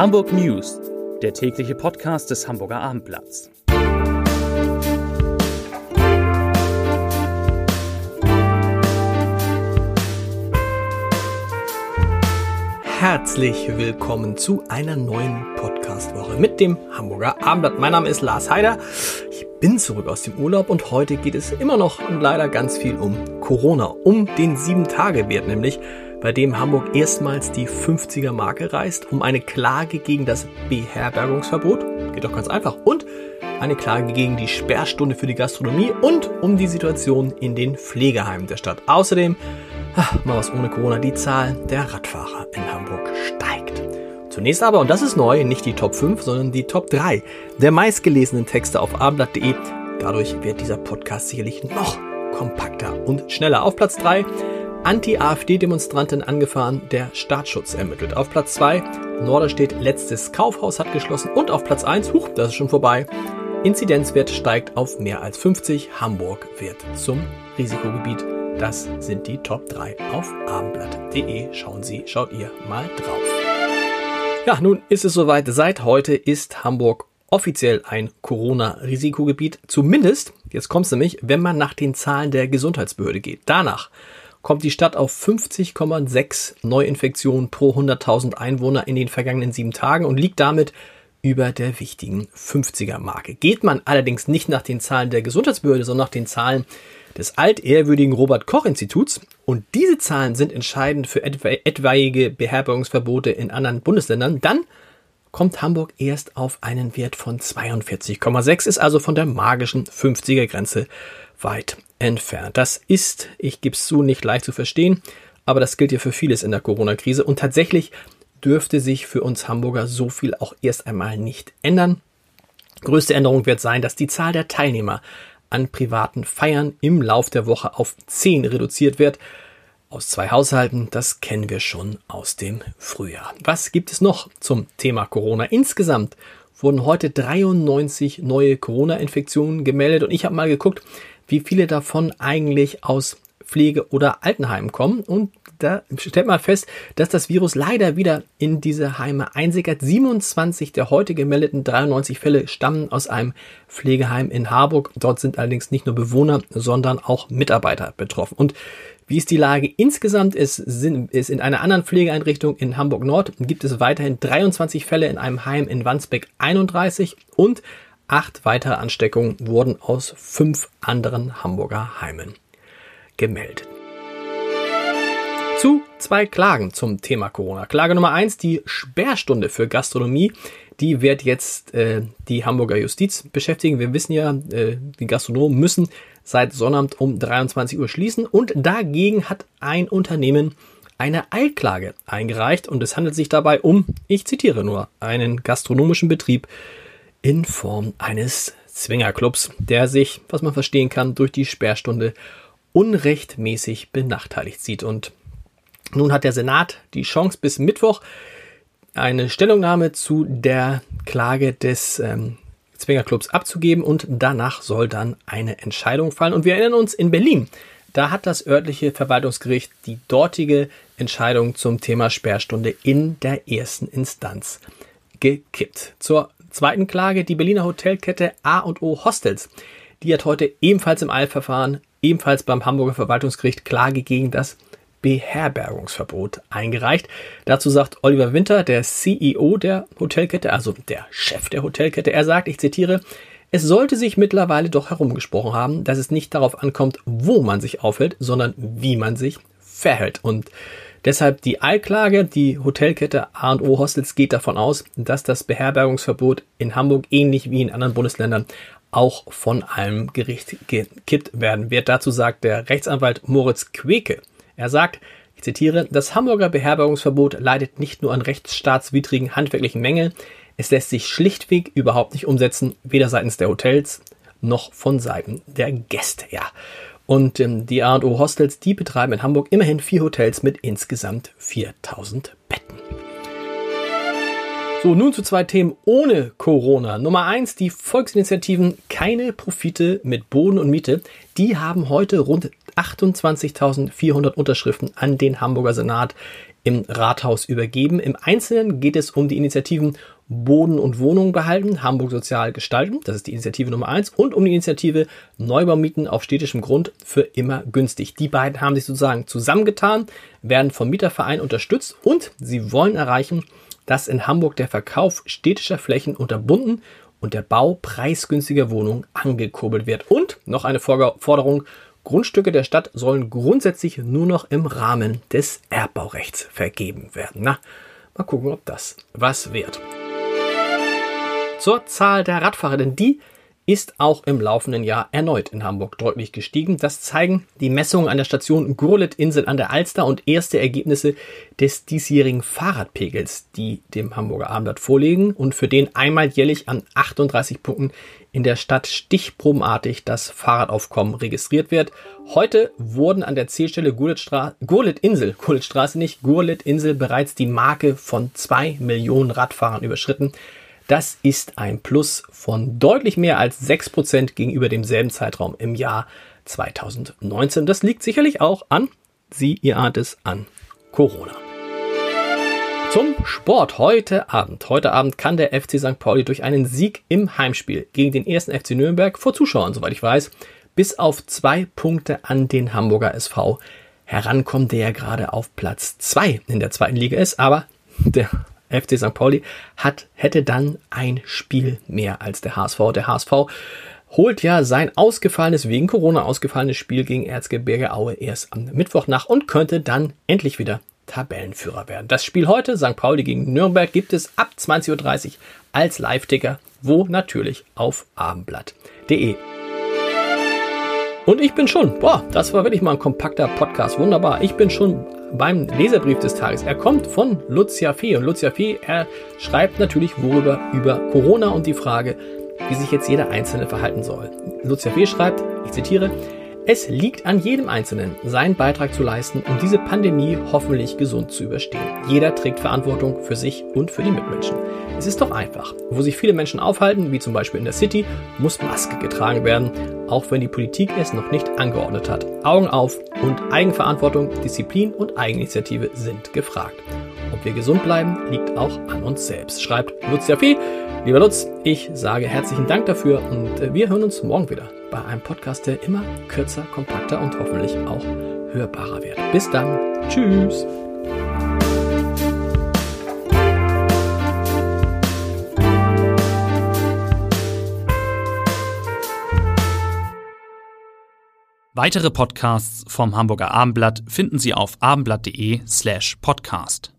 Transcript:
Hamburg News, der tägliche Podcast des Hamburger Abendblatts. Herzlich willkommen zu einer neuen Podcast-Woche mit dem Hamburger Abendblatt. Mein Name ist Lars Heider. Ich bin zurück aus dem Urlaub und heute geht es immer noch und leider ganz viel um Corona, um den 7-Tage-Wert nämlich bei dem Hamburg erstmals die 50er Marke reißt, um eine Klage gegen das Beherbergungsverbot, geht doch ganz einfach, und eine Klage gegen die Sperrstunde für die Gastronomie und um die Situation in den Pflegeheimen der Stadt. Außerdem, ach, mal was ohne Corona, die Zahl der Radfahrer in Hamburg steigt. Zunächst aber, und das ist neu, nicht die Top 5, sondern die Top 3 der meistgelesenen Texte auf abendblatt.de. Dadurch wird dieser Podcast sicherlich noch kompakter und schneller. Auf Platz 3 Anti-AfD-Demonstrantin angefahren, der Staatsschutz ermittelt. Auf Platz 2, Norderstedt letztes Kaufhaus hat geschlossen. Und auf Platz 1, huch, das ist schon vorbei, Inzidenzwert steigt auf mehr als 50. Hamburg wird zum Risikogebiet. Das sind die Top 3 auf abendblatt.de. Schauen Sie, schaut ihr mal drauf. Ja, nun ist es soweit. Seit heute ist Hamburg offiziell ein Corona-Risikogebiet. Zumindest, jetzt kommt es nämlich, wenn man nach den Zahlen der Gesundheitsbehörde geht. Danach kommt die Stadt auf 50,6 Neuinfektionen pro 100.000 Einwohner in den vergangenen sieben Tagen und liegt damit über der wichtigen 50er-Marke. Geht man allerdings nicht nach den Zahlen der Gesundheitsbehörde, sondern nach den Zahlen des altehrwürdigen Robert Koch Instituts und diese Zahlen sind entscheidend für etwaige Beherbergungsverbote in anderen Bundesländern, dann kommt Hamburg erst auf einen Wert von 42,6, ist also von der magischen 50er Grenze weit entfernt. Das ist, ich gebe es zu, nicht leicht zu verstehen, aber das gilt ja für vieles in der Corona-Krise und tatsächlich dürfte sich für uns Hamburger so viel auch erst einmal nicht ändern. Größte Änderung wird sein, dass die Zahl der Teilnehmer an privaten Feiern im Lauf der Woche auf 10 reduziert wird. Aus zwei Haushalten, das kennen wir schon aus dem Frühjahr. Was gibt es noch zum Thema Corona? Insgesamt wurden heute 93 neue Corona-Infektionen gemeldet und ich habe mal geguckt, wie viele davon eigentlich aus Pflege- oder Altenheimen kommen. Und da stellt man fest, dass das Virus leider wieder in diese Heime einsickert. 27 der heute gemeldeten 93 Fälle stammen aus einem Pflegeheim in Harburg. Dort sind allerdings nicht nur Bewohner, sondern auch Mitarbeiter betroffen. Und wie ist die Lage insgesamt? Es sind, ist in einer anderen Pflegeeinrichtung in Hamburg Nord gibt es weiterhin 23 Fälle in einem Heim in Wandsbek 31 und Acht weitere Ansteckungen wurden aus fünf anderen Hamburger Heimen gemeldet. Zu zwei Klagen zum Thema Corona. Klage Nummer eins, die Sperrstunde für Gastronomie. Die wird jetzt äh, die Hamburger Justiz beschäftigen. Wir wissen ja, äh, die Gastronomen müssen seit Sonnabend um 23 Uhr schließen und dagegen hat ein Unternehmen eine Eilklage eingereicht und es handelt sich dabei um, ich zitiere nur, einen gastronomischen Betrieb in Form eines Zwingerclubs, der sich, was man verstehen kann, durch die Sperrstunde unrechtmäßig benachteiligt sieht. Und nun hat der Senat die Chance bis Mittwoch eine Stellungnahme zu der Klage des ähm, Zwingerclubs abzugeben und danach soll dann eine Entscheidung fallen. Und wir erinnern uns in Berlin, da hat das örtliche Verwaltungsgericht die dortige Entscheidung zum Thema Sperrstunde in der ersten Instanz gekippt. Zur zweiten Klage die Berliner Hotelkette A&O Hostels. Die hat heute ebenfalls im Eilverfahren, ebenfalls beim Hamburger Verwaltungsgericht Klage gegen das Beherbergungsverbot eingereicht. Dazu sagt Oliver Winter, der CEO der Hotelkette, also der Chef der Hotelkette, er sagt, ich zitiere, es sollte sich mittlerweile doch herumgesprochen haben, dass es nicht darauf ankommt, wo man sich aufhält, sondern wie man sich verhält. Und Deshalb die Eilklage, die Hotelkette A&O Hostels geht davon aus, dass das Beherbergungsverbot in Hamburg ähnlich wie in anderen Bundesländern auch von einem Gericht gekippt werden wird. Dazu sagt der Rechtsanwalt Moritz Queke. Er sagt, ich zitiere, das Hamburger Beherbergungsverbot leidet nicht nur an rechtsstaatswidrigen handwerklichen Mängeln, es lässt sich schlichtweg überhaupt nicht umsetzen, weder seitens der Hotels noch von Seiten der Gäste. Ja, und ähm, die A&O Hostels, die betreiben in Hamburg immerhin vier Hotels mit insgesamt 4000 Betten. So, nun zu zwei Themen ohne Corona. Nummer eins, die Volksinitiativen Keine Profite mit Boden und Miete. Die haben heute rund 28.400 Unterschriften an den Hamburger Senat im Rathaus übergeben. Im Einzelnen geht es um die Initiativen Boden und Wohnungen behalten, Hamburg sozial gestalten, das ist die Initiative Nummer eins, und um die Initiative Neubaumieten auf städtischem Grund für immer günstig. Die beiden haben sich sozusagen zusammengetan, werden vom Mieterverein unterstützt und sie wollen erreichen, dass in Hamburg der Verkauf städtischer Flächen unterbunden und der Bau preisgünstiger Wohnungen angekurbelt wird. Und noch eine Forderung, Grundstücke der Stadt sollen grundsätzlich nur noch im Rahmen des Erbbaurechts vergeben werden. Na, mal gucken, ob das was wird. Zur Zahl der Radfahrer, denn die ist auch im laufenden Jahr erneut in Hamburg deutlich gestiegen. Das zeigen die Messungen an der Station Gurlitt-Insel an der Alster und erste Ergebnisse des diesjährigen Fahrradpegels, die dem Hamburger Abendblatt vorlegen und für den einmal jährlich an 38 Punkten in der Stadt stichprobenartig das Fahrradaufkommen registriert wird. Heute wurden an der Zielstelle Gurlitt-Insel, Gurlitt-Straße nicht, Gurlitt-Insel bereits die Marke von zwei Millionen Radfahrern überschritten. Das ist ein Plus von deutlich mehr als 6% gegenüber demselben Zeitraum im Jahr 2019. Das liegt sicherlich auch an, Sie, ihr ahnt an Corona. Zum Sport heute Abend. Heute Abend kann der FC St. Pauli durch einen Sieg im Heimspiel gegen den ersten FC Nürnberg vor Zuschauern, soweit ich weiß, bis auf zwei Punkte an den Hamburger SV herankommen, der ja gerade auf Platz zwei in der zweiten Liga ist. Aber der FC St. Pauli hat, hätte dann ein Spiel mehr als der HSV. Der HSV holt ja sein ausgefallenes, wegen Corona ausgefallenes Spiel gegen Erzgebirge Aue erst am Mittwoch nach und könnte dann endlich wieder Tabellenführer werden. Das Spiel heute, St. Pauli gegen Nürnberg, gibt es ab 20.30 Uhr als Live-Ticker, wo natürlich auf abendblatt.de. Und ich bin schon, boah, das war wirklich mal ein kompakter Podcast, wunderbar. Ich bin schon beim Leserbrief des Tages. Er kommt von Lucia Fee und Lucia Fee, er schreibt natürlich worüber über Corona und die Frage, wie sich jetzt jeder Einzelne verhalten soll. Lucia Fee schreibt, ich zitiere, es liegt an jedem Einzelnen, seinen Beitrag zu leisten, um diese Pandemie hoffentlich gesund zu überstehen. Jeder trägt Verantwortung für sich und für die Mitmenschen. Es ist doch einfach. Wo sich viele Menschen aufhalten, wie zum Beispiel in der City, muss Maske getragen werden, auch wenn die Politik es noch nicht angeordnet hat. Augen auf und Eigenverantwortung, Disziplin und Eigeninitiative sind gefragt. Ob wir gesund bleiben, liegt auch an uns selbst, schreibt Lucia Fee. Lieber Lutz, ich sage herzlichen Dank dafür und äh, wir hören uns morgen wieder bei einem Podcast, der immer kürzer, kompakter und hoffentlich auch hörbarer wird. Bis dann. Tschüss. Weitere Podcasts vom Hamburger Abendblatt finden Sie auf abendblatt.de slash podcast.